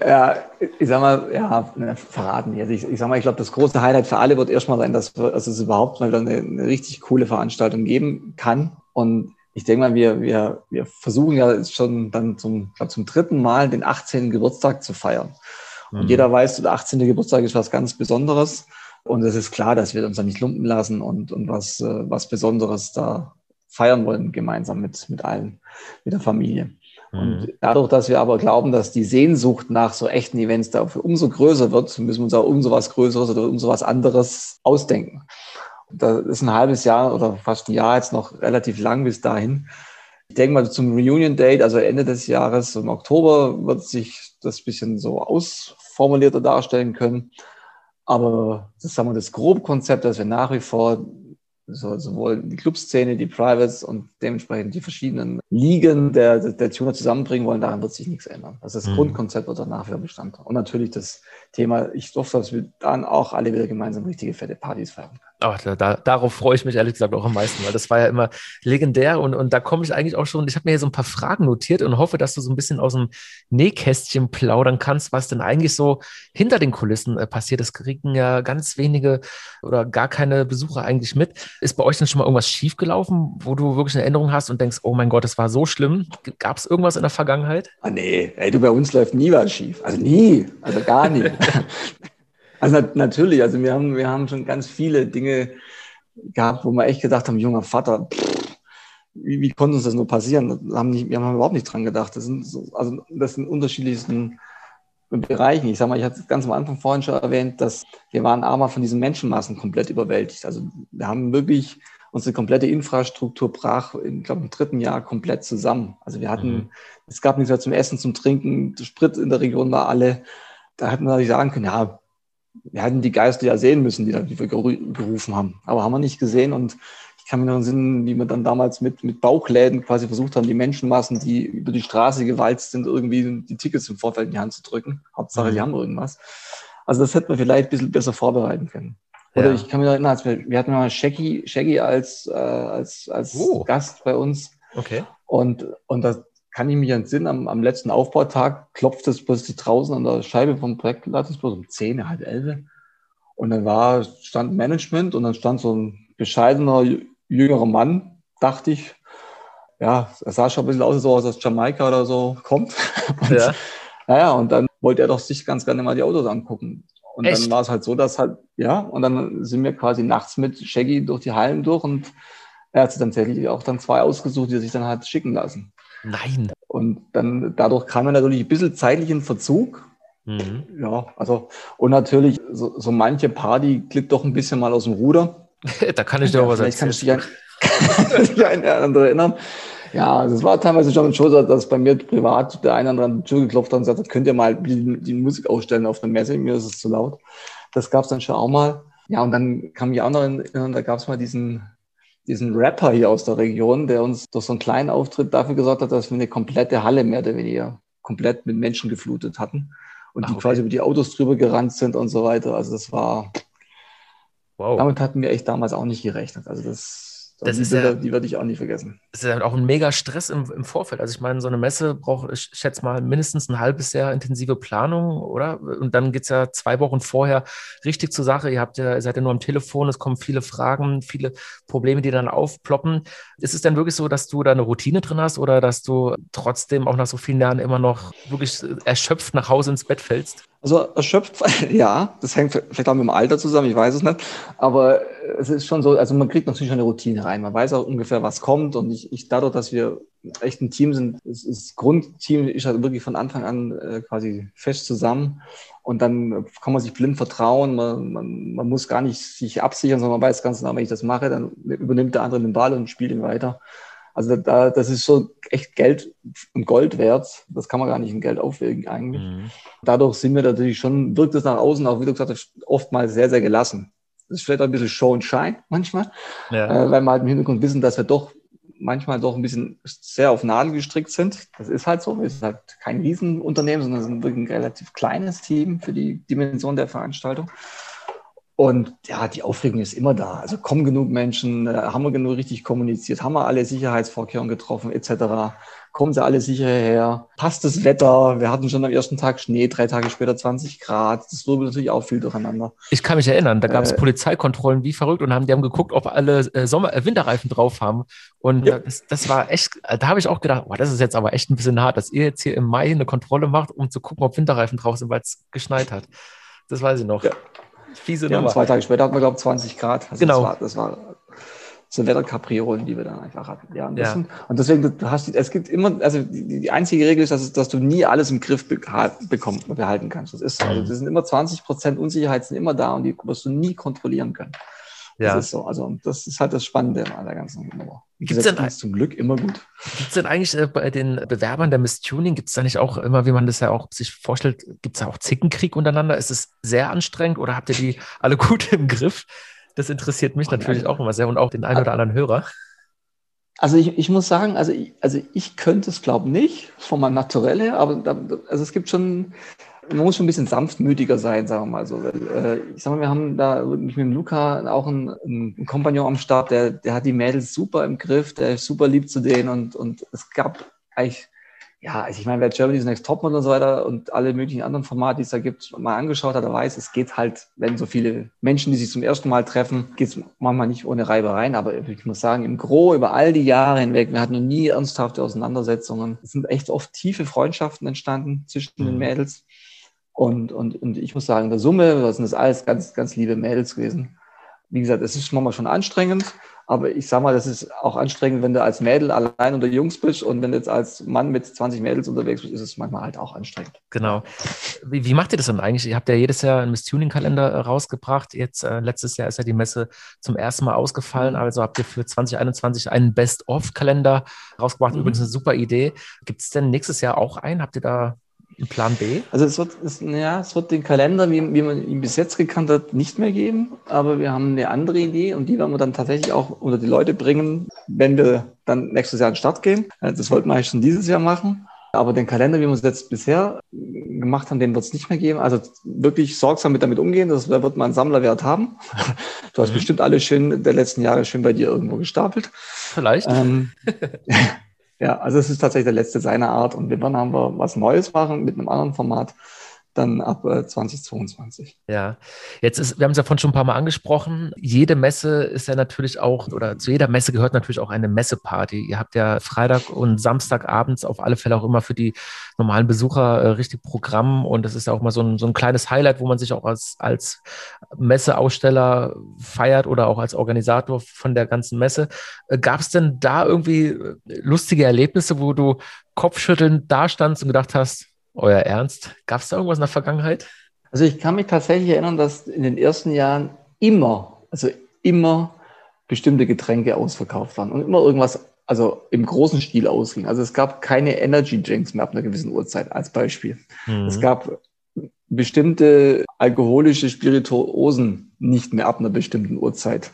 ja, ich sag mal, ja, ne, verraten. Also ich, ich sag mal, ich glaube, das große Highlight für alle wird erstmal sein, dass, dass es überhaupt mal eine, eine richtig coole Veranstaltung geben kann. Und ich denke mal, wir, wir, wir versuchen ja jetzt schon dann zum, glaub, zum dritten Mal den 18. Geburtstag zu feiern. Und mhm. jeder weiß, der 18. Geburtstag ist was ganz Besonderes. Und es ist klar, dass wir uns da nicht lumpen lassen und, und was, äh, was Besonderes da feiern wollen, gemeinsam mit, mit allen, mit der Familie. Mhm. Und dadurch, dass wir aber glauben, dass die Sehnsucht nach so echten Events dafür umso größer wird, müssen wir uns auch umso was Größeres oder umso was anderes ausdenken. Da ist ein halbes Jahr oder fast ein Jahr jetzt noch relativ lang bis dahin. Ich denke mal zum Reunion Date, also Ende des Jahres, im Oktober, wird sich das ein bisschen so ausformulierter darstellen können. Aber das sagen wir das grobe Konzept, dass wir nach wie vor so, sowohl die Clubszene, die Privates und dementsprechend die verschiedenen Ligen der, der, Tuner zusammenbringen wollen, daran wird sich nichts ändern. Also das mhm. Grundkonzept wird danach wieder Bestand. Und natürlich das Thema, ich hoffe, dass wir dann auch alle wieder gemeinsam richtige fette Partys feiern können. Oh, da, da, darauf freue ich mich ehrlich gesagt auch am meisten, weil das war ja immer legendär und, und da komme ich eigentlich auch schon, ich habe mir hier so ein paar Fragen notiert und hoffe, dass du so ein bisschen aus dem Nähkästchen plaudern kannst, was denn eigentlich so hinter den Kulissen äh, passiert. Es kriegen ja ganz wenige oder gar keine Besucher eigentlich mit. Ist bei euch denn schon mal irgendwas schiefgelaufen, wo du wirklich eine Erinnerung hast und denkst, oh mein Gott, das war so schlimm? Gab es irgendwas in der Vergangenheit? Ah nee, ey, du, bei uns läuft nie was schief. Also nie, also gar nie. Also natürlich, also wir haben, wir haben schon ganz viele Dinge gehabt, wo wir echt gedacht haben, junger Vater, pff, wie, wie konnte uns das nur passieren? Wir haben, nicht, wir haben überhaupt nicht dran gedacht. Das sind, so, also das sind unterschiedlichsten Bereichen. Ich sage mal, ich hatte es ganz am Anfang vorhin schon erwähnt, dass wir waren einmal von diesen Menschenmassen komplett überwältigt. Also wir haben wirklich unsere komplette Infrastruktur brach, ich glaube, im dritten Jahr komplett zusammen. Also wir hatten, mhm. es gab nichts mehr zum Essen, zum Trinken, der Sprit in der Region war alle. Da hätten wir natürlich sagen können, ja, wir hätten die Geister ja sehen müssen, die, da, die wir gerufen haben. Aber haben wir nicht gesehen und ich kann mir noch erinnern, wie wir dann damals mit, mit Bauchläden quasi versucht haben, die Menschenmassen, die über die Straße gewalzt sind, irgendwie die Tickets im Vorfeld in die Hand zu drücken. Hauptsache, die mhm. haben irgendwas. Also das hätten wir vielleicht ein bisschen besser vorbereiten können. Oder ja. ich kann mich noch erinnern, als wir, wir hatten mal Shaggy, Shaggy als, äh, als, als oh. Gast bei uns. Okay. Und, und das, kann ich mich entsinnen, am, am letzten Aufbautag klopft es plötzlich draußen an der Scheibe vom Projektleiter, bloß um 10, halb 11. Und dann war, stand Management und dann stand so ein bescheidener jüngerer Mann, dachte ich. Ja, er sah schon ein bisschen aus, so aus Jamaika oder so kommt. Und, ja. Naja, und dann wollte er doch sich ganz gerne mal die Autos angucken. Und Echt? dann war es halt so, dass halt, ja, und dann sind wir quasi nachts mit Shaggy durch die Hallen durch und er hat sich dann tatsächlich auch dann zwei ausgesucht, die er sich dann hat schicken lassen. Nein. Und dann dadurch kam er natürlich ein bisschen zeitlichen Verzug. Mhm. Ja, also, und natürlich, so, so manche Party glitt doch ein bisschen mal aus dem Ruder. da kann ich dir ja, auch was vielleicht erzählen. Kann ich dich an, an erinnern. Ja, es war teilweise schon so, dass bei mir privat der eine oder andere Tür geklopft hat und gesagt hat, könnt ihr mal die, die Musik ausstellen auf der Messe, mir ist es zu laut. Das gab es dann schon auch mal. Ja, und dann kam noch erinnern, da gab es mal diesen, diesen Rapper hier aus der Region, der uns durch so einen kleinen Auftritt dafür gesorgt hat, dass wir eine komplette Halle mehr oder weniger komplett mit Menschen geflutet hatten und Ach, die okay. quasi über die Autos drüber gerannt sind und so weiter. Also das war, wow. damit hatten wir echt damals auch nicht gerechnet. Also das, das ist Bilder, ja, die werde ich auch nie vergessen. Das ist ja auch ein mega Stress im, im Vorfeld. Also ich meine, so eine Messe braucht, ich schätze mal, mindestens ein halbes Jahr intensive Planung, oder? Und dann geht es ja zwei Wochen vorher richtig zur Sache. Ihr habt ja, seid ja nur am Telefon, es kommen viele Fragen, viele Probleme, die dann aufploppen. Ist es denn wirklich so, dass du da eine Routine drin hast oder dass du trotzdem auch nach so vielen Jahren immer noch wirklich erschöpft nach Hause ins Bett fällst? Also erschöpft, ja, das hängt vielleicht auch mit dem Alter zusammen, ich weiß es nicht. Aber es ist schon so, also man kriegt natürlich schon eine Routine rein. Man weiß auch ungefähr, was kommt. Und ich, ich dadurch, dass wir echt ein Team sind, das, das Grundteam ist halt wirklich von Anfang an äh, quasi fest zusammen. Und dann kann man sich blind vertrauen. Man, man, man muss gar nicht sich absichern, sondern man weiß ganz genau, wenn ich das mache, dann übernimmt der andere den Ball und spielt ihn weiter. Also da, das ist so echt Geld und Gold wert. Das kann man gar nicht in Geld aufwägen eigentlich. Mhm. Dadurch sind wir natürlich schon, wirkt es nach außen auch, wie du gesagt hast, oftmals sehr, sehr gelassen. Das ist vielleicht auch ein bisschen Show and Shine manchmal, ja. äh, weil wir halt im Hintergrund wissen, dass wir doch manchmal doch ein bisschen sehr auf Nadel gestrickt sind. Das ist halt so. Wir sind halt kein Riesenunternehmen, sondern sind wirklich ein relativ kleines Team für die Dimension der Veranstaltung. Und ja, die Aufregung ist immer da. Also kommen genug Menschen, äh, haben wir genug richtig kommuniziert, haben wir alle Sicherheitsvorkehrungen getroffen, etc. Kommen sie alle sicher her? Passt das Wetter? Wir hatten schon am ersten Tag Schnee, drei Tage später 20 Grad. Das wirbelt natürlich auch viel durcheinander. Ich kann mich erinnern, da gab es äh, Polizeikontrollen wie verrückt und haben, die haben geguckt, ob alle äh, Sommer, äh, Winterreifen drauf haben. Und ja. das, das, war echt, äh, da habe ich auch gedacht, boah, das ist jetzt aber echt ein bisschen hart, dass ihr jetzt hier im Mai eine Kontrolle macht, um zu gucken, ob Winterreifen drauf sind, weil es geschneit hat. Das weiß ich noch. Ja. Fiese ja, Nummer. Zwei Tage später hatten wir, glaube ich, 20 Grad. Also genau. Das war, das war so Wetterkapriolen, die wir dann einfach hatten. Ja, und, ja. und deswegen, du hast, es gibt immer, also die, die einzige Regel ist, dass, dass du nie alles im Griff bekommen, behalten kannst. Das ist so. Also, das sind immer 20 Prozent Unsicherheit sind immer da und die wirst du nie kontrollieren können. Ja. Das ist so. Also, das ist halt das Spannende an der ganzen Nummer. Gibt es denn zum Glück immer gut? Gibt es denn eigentlich äh, bei den Bewerbern der Miss Tuning, gibt es da nicht auch immer, wie man das ja auch sich vorstellt, gibt es da auch Zickenkrieg untereinander? Ist es sehr anstrengend oder habt ihr die alle gut im Griff? Das interessiert mich oh, natürlich auch immer sehr und auch den einen oder anderen Hörer. Also ich, ich muss sagen, also ich, also ich könnte es glaube nicht von meinem Naturell her, aber da, also es gibt schon, man muss schon ein bisschen sanftmütiger sein, sagen wir mal so. Äh, ich sag mal, wir haben da wirklich mit dem Luca auch einen, einen Kompagnon am Start, der, der hat die Mädels super im Griff, der ist super lieb zu denen und, und es gab eigentlich, ja, also ich meine, wer Germany's Next Topmodel und so weiter und alle möglichen anderen Formate, die es da gibt, mal angeschaut hat, der weiß, es geht halt, wenn so viele Menschen, die sich zum ersten Mal treffen, geht es manchmal nicht ohne Reibereien, aber ich muss sagen, im Gro über all die Jahre hinweg, wir hatten noch nie ernsthafte Auseinandersetzungen. Es sind echt oft tiefe Freundschaften entstanden zwischen mhm. den Mädels. Und, und, und ich muss sagen, in der Summe, das sind das alles ganz, ganz liebe Mädels gewesen. Wie gesagt, es ist manchmal schon anstrengend, aber ich sag mal, das ist auch anstrengend, wenn du als Mädel allein unter Jungs bist und wenn du jetzt als Mann mit 20 Mädels unterwegs bist, ist es manchmal halt auch anstrengend. Genau. Wie, wie macht ihr das denn eigentlich? Ihr habt ja jedes Jahr einen Miss Tuning-Kalender äh, rausgebracht. Jetzt, äh, letztes Jahr ist ja die Messe zum ersten Mal ausgefallen. Also habt ihr für 2021 einen Best-of-Kalender rausgebracht. Mhm. Übrigens eine super Idee. Gibt es denn nächstes Jahr auch einen? Habt ihr da Plan B? Also es wird, es, ja, es wird den Kalender, wie, wie man ihn bis jetzt gekannt hat, nicht mehr geben. Aber wir haben eine andere Idee und die werden wir dann tatsächlich auch unter die Leute bringen, wenn wir dann nächstes Jahr an den Start gehen. Äh, das wollten wir eigentlich schon dieses Jahr machen. Aber den Kalender, wie wir es jetzt bisher gemacht haben, den wird es nicht mehr geben. Also wirklich sorgsam mit damit umgehen, das wird man einen Sammlerwert haben. Du hast mhm. bestimmt alle schön der letzten Jahre schön bei dir irgendwo gestapelt. Vielleicht. Ähm, Ja, also es ist tatsächlich der letzte seiner Art und wir wollen haben wir was Neues machen mit einem anderen Format. Dann ab äh, 2022. Ja, jetzt ist, wir haben es ja vorhin schon ein paar Mal angesprochen. Jede Messe ist ja natürlich auch, oder zu jeder Messe gehört natürlich auch eine Messeparty. Ihr habt ja Freitag und Samstagabends auf alle Fälle auch immer für die normalen Besucher äh, richtig Programm und das ist ja auch mal so ein, so ein kleines Highlight, wo man sich auch als, als Messeaussteller feiert oder auch als Organisator von der ganzen Messe. Äh, Gab es denn da irgendwie äh, lustige Erlebnisse, wo du kopfschüttelnd da standst und gedacht hast, euer Ernst? Gab es da irgendwas in der Vergangenheit? Also ich kann mich tatsächlich erinnern, dass in den ersten Jahren immer, also immer bestimmte Getränke ausverkauft waren und immer irgendwas, also im großen Stil ausging. Also es gab keine Energy Drinks mehr ab einer gewissen Uhrzeit als Beispiel. Mhm. Es gab bestimmte alkoholische Spirituosen nicht mehr ab einer bestimmten Uhrzeit.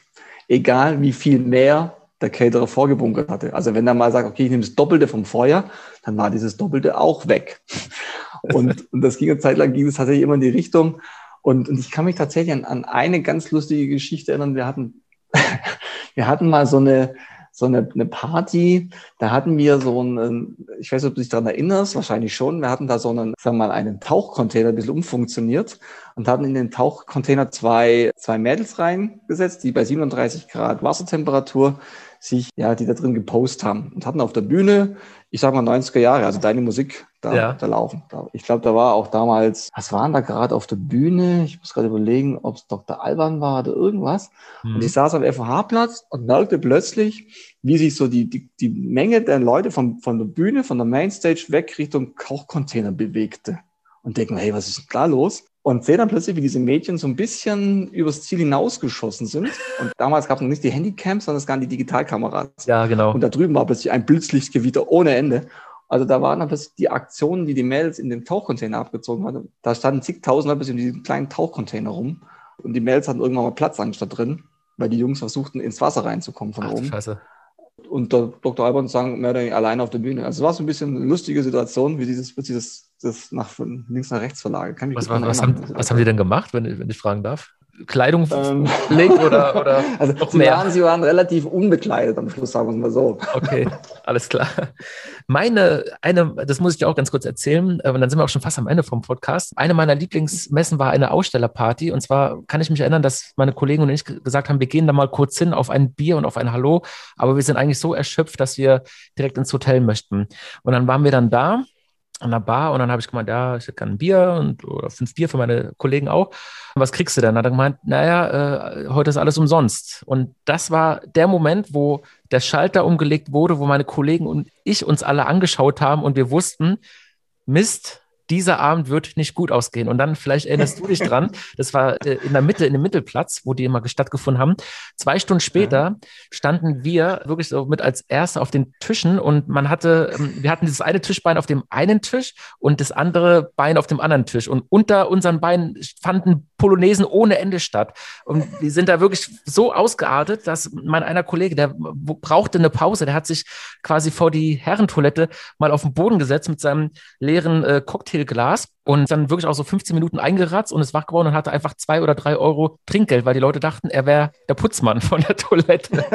Egal wie viel mehr der Caterer vorgebunkert hatte. Also wenn er mal sagt, okay, ich nehme das Doppelte vom Vorjahr, dann war dieses Doppelte auch weg. Und, und das ging eine Zeit lang, ging es tatsächlich immer in die Richtung. Und, und ich kann mich tatsächlich an, an eine ganz lustige Geschichte erinnern. Wir hatten, wir hatten mal so eine, so eine, eine Party, da hatten wir so einen, ich weiß nicht, ob du dich daran erinnerst, wahrscheinlich schon, wir hatten da so einen, sagen wir mal, einen Tauchcontainer ein bisschen umfunktioniert und hatten in den Tauchcontainer zwei, zwei Mädels reingesetzt, die bei 37 Grad Wassertemperatur sich, ja, die da drin gepostet haben und hatten auf der Bühne, ich sag mal 90er Jahre, also deine Musik da, ja. da laufen. Ich glaube, da war auch damals, was waren da gerade auf der Bühne? Ich muss gerade überlegen, ob es Dr. Alban war oder irgendwas. Mhm. Und ich saß am FH-Platz und merkte plötzlich, wie sich so die, die, die Menge der Leute von, von der Bühne, von der Mainstage weg Richtung Kochcontainer bewegte. Und denken, hey, was ist denn da los? Und sehe dann plötzlich, wie diese Mädchen so ein bisschen übers Ziel hinausgeschossen sind. Und damals gab es noch nicht die Handycams, sondern es gab die Digitalkameras. Ja, genau. Und da drüben war plötzlich ein Blitzlichtgewitter ohne Ende. Also da waren dann plötzlich die Aktionen, die die Mädels in den Tauchcontainer abgezogen hatten. Da standen zigtausend Leute in diesem kleinen Tauchcontainer rum. Und die Mädels hatten irgendwann mal Platzangst da drin, weil die Jungs versuchten, ins Wasser reinzukommen von Ach, oben. Scheiße. Und der Dr. Albert sang mehr oder weniger alleine auf der Bühne. Also es war so ein bisschen eine lustige Situation, wie dieses, dieses das nach links nach rechts was, was, was, haben, was haben die denn gemacht, wenn, wenn ich fragen darf? Kleidung ähm, legt oder, oder also noch sie mehr? Waren, sie waren relativ unbekleidet am Schluss, sagen wir es mal so. Okay, alles klar. Meine, eine, das muss ich dir auch ganz kurz erzählen, äh, und dann sind wir auch schon fast am Ende vom Podcast. Eine meiner Lieblingsmessen war eine Ausstellerparty. Und zwar kann ich mich erinnern, dass meine Kollegen und ich gesagt haben, wir gehen da mal kurz hin auf ein Bier und auf ein Hallo. Aber wir sind eigentlich so erschöpft, dass wir direkt ins Hotel möchten. Und dann waren wir dann da an der Bar und dann habe ich gemeint, ja, ich hätte gerne ein Bier und oder fünf Bier für meine Kollegen auch. Was kriegst du denn? Hat er gemeint, naja, äh, heute ist alles umsonst. Und das war der Moment, wo der Schalter umgelegt wurde, wo meine Kollegen und ich uns alle angeschaut haben und wir wussten, Mist, dieser Abend wird nicht gut ausgehen. Und dann, vielleicht erinnerst du dich dran, das war äh, in der Mitte, in dem Mittelplatz, wo die immer stattgefunden haben. Zwei Stunden später standen wir wirklich so mit als Erste auf den Tischen und man hatte, ähm, wir hatten dieses eine Tischbein auf dem einen Tisch und das andere Bein auf dem anderen Tisch. Und unter unseren Beinen fanden Polonesen ohne Ende statt. Und wir sind da wirklich so ausgeartet, dass mein einer Kollege, der brauchte eine Pause, der hat sich quasi vor die Herrentoilette mal auf den Boden gesetzt mit seinem leeren äh, Cocktailglas und dann wirklich auch so 15 Minuten eingeratzt und ist wach geworden und hatte einfach zwei oder drei Euro Trinkgeld, weil die Leute dachten, er wäre der Putzmann von der Toilette.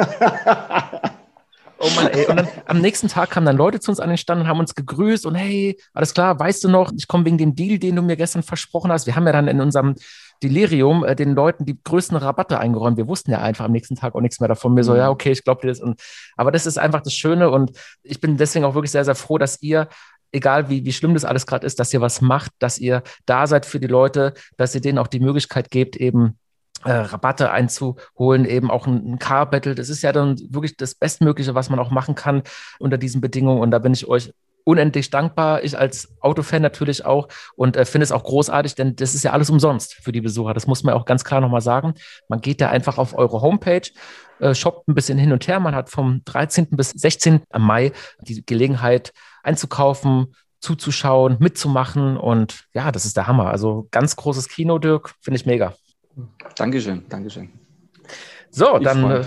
Oh Mann, ey. Und dann am nächsten Tag kamen dann Leute zu uns an den Stand und haben uns gegrüßt und hey, alles klar, weißt du noch, ich komme wegen dem Deal, den du mir gestern versprochen hast. Wir haben ja dann in unserem Delirium äh, den Leuten die größten Rabatte eingeräumt. Wir wussten ja einfach am nächsten Tag auch nichts mehr davon. Mir so, mhm. ja, okay, ich glaube dir das. Und, aber das ist einfach das Schöne und ich bin deswegen auch wirklich sehr, sehr froh, dass ihr egal wie, wie schlimm das alles gerade ist, dass ihr was macht, dass ihr da seid für die Leute, dass ihr denen auch die Möglichkeit gebt, eben äh, Rabatte einzuholen, eben auch ein, ein Car-Battle. Das ist ja dann wirklich das Bestmögliche, was man auch machen kann unter diesen Bedingungen. Und da bin ich euch unendlich dankbar. Ich als Autofan natürlich auch und äh, finde es auch großartig, denn das ist ja alles umsonst für die Besucher. Das muss man auch ganz klar nochmal sagen. Man geht da einfach auf eure Homepage, äh, shoppt ein bisschen hin und her. Man hat vom 13. bis 16. Mai die Gelegenheit einzukaufen, zuzuschauen, mitzumachen und ja, das ist der Hammer. Also ganz großes Kino, Dirk, finde ich mega. Dankeschön, Dankeschön. So, ich dann. Äh,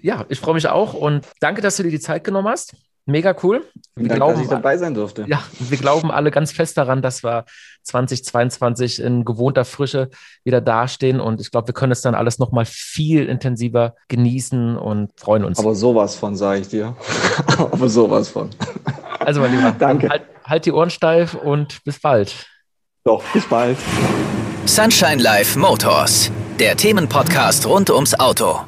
ja, ich freue mich auch und danke, dass du dir die Zeit genommen hast. Mega cool. Wir Dank, glauben, dass ich dabei sein durfte. Ja, wir glauben alle ganz fest daran, dass wir 2022 in gewohnter Frische wieder dastehen. Und ich glaube, wir können es dann alles nochmal viel intensiver genießen und freuen uns. Aber sowas von, sage ich dir. Aber sowas von. Also, mein Lieber, Danke. Halt, halt die Ohren steif und bis bald. Doch, bis bald. Sunshine Life Motors, der Themenpodcast rund ums Auto.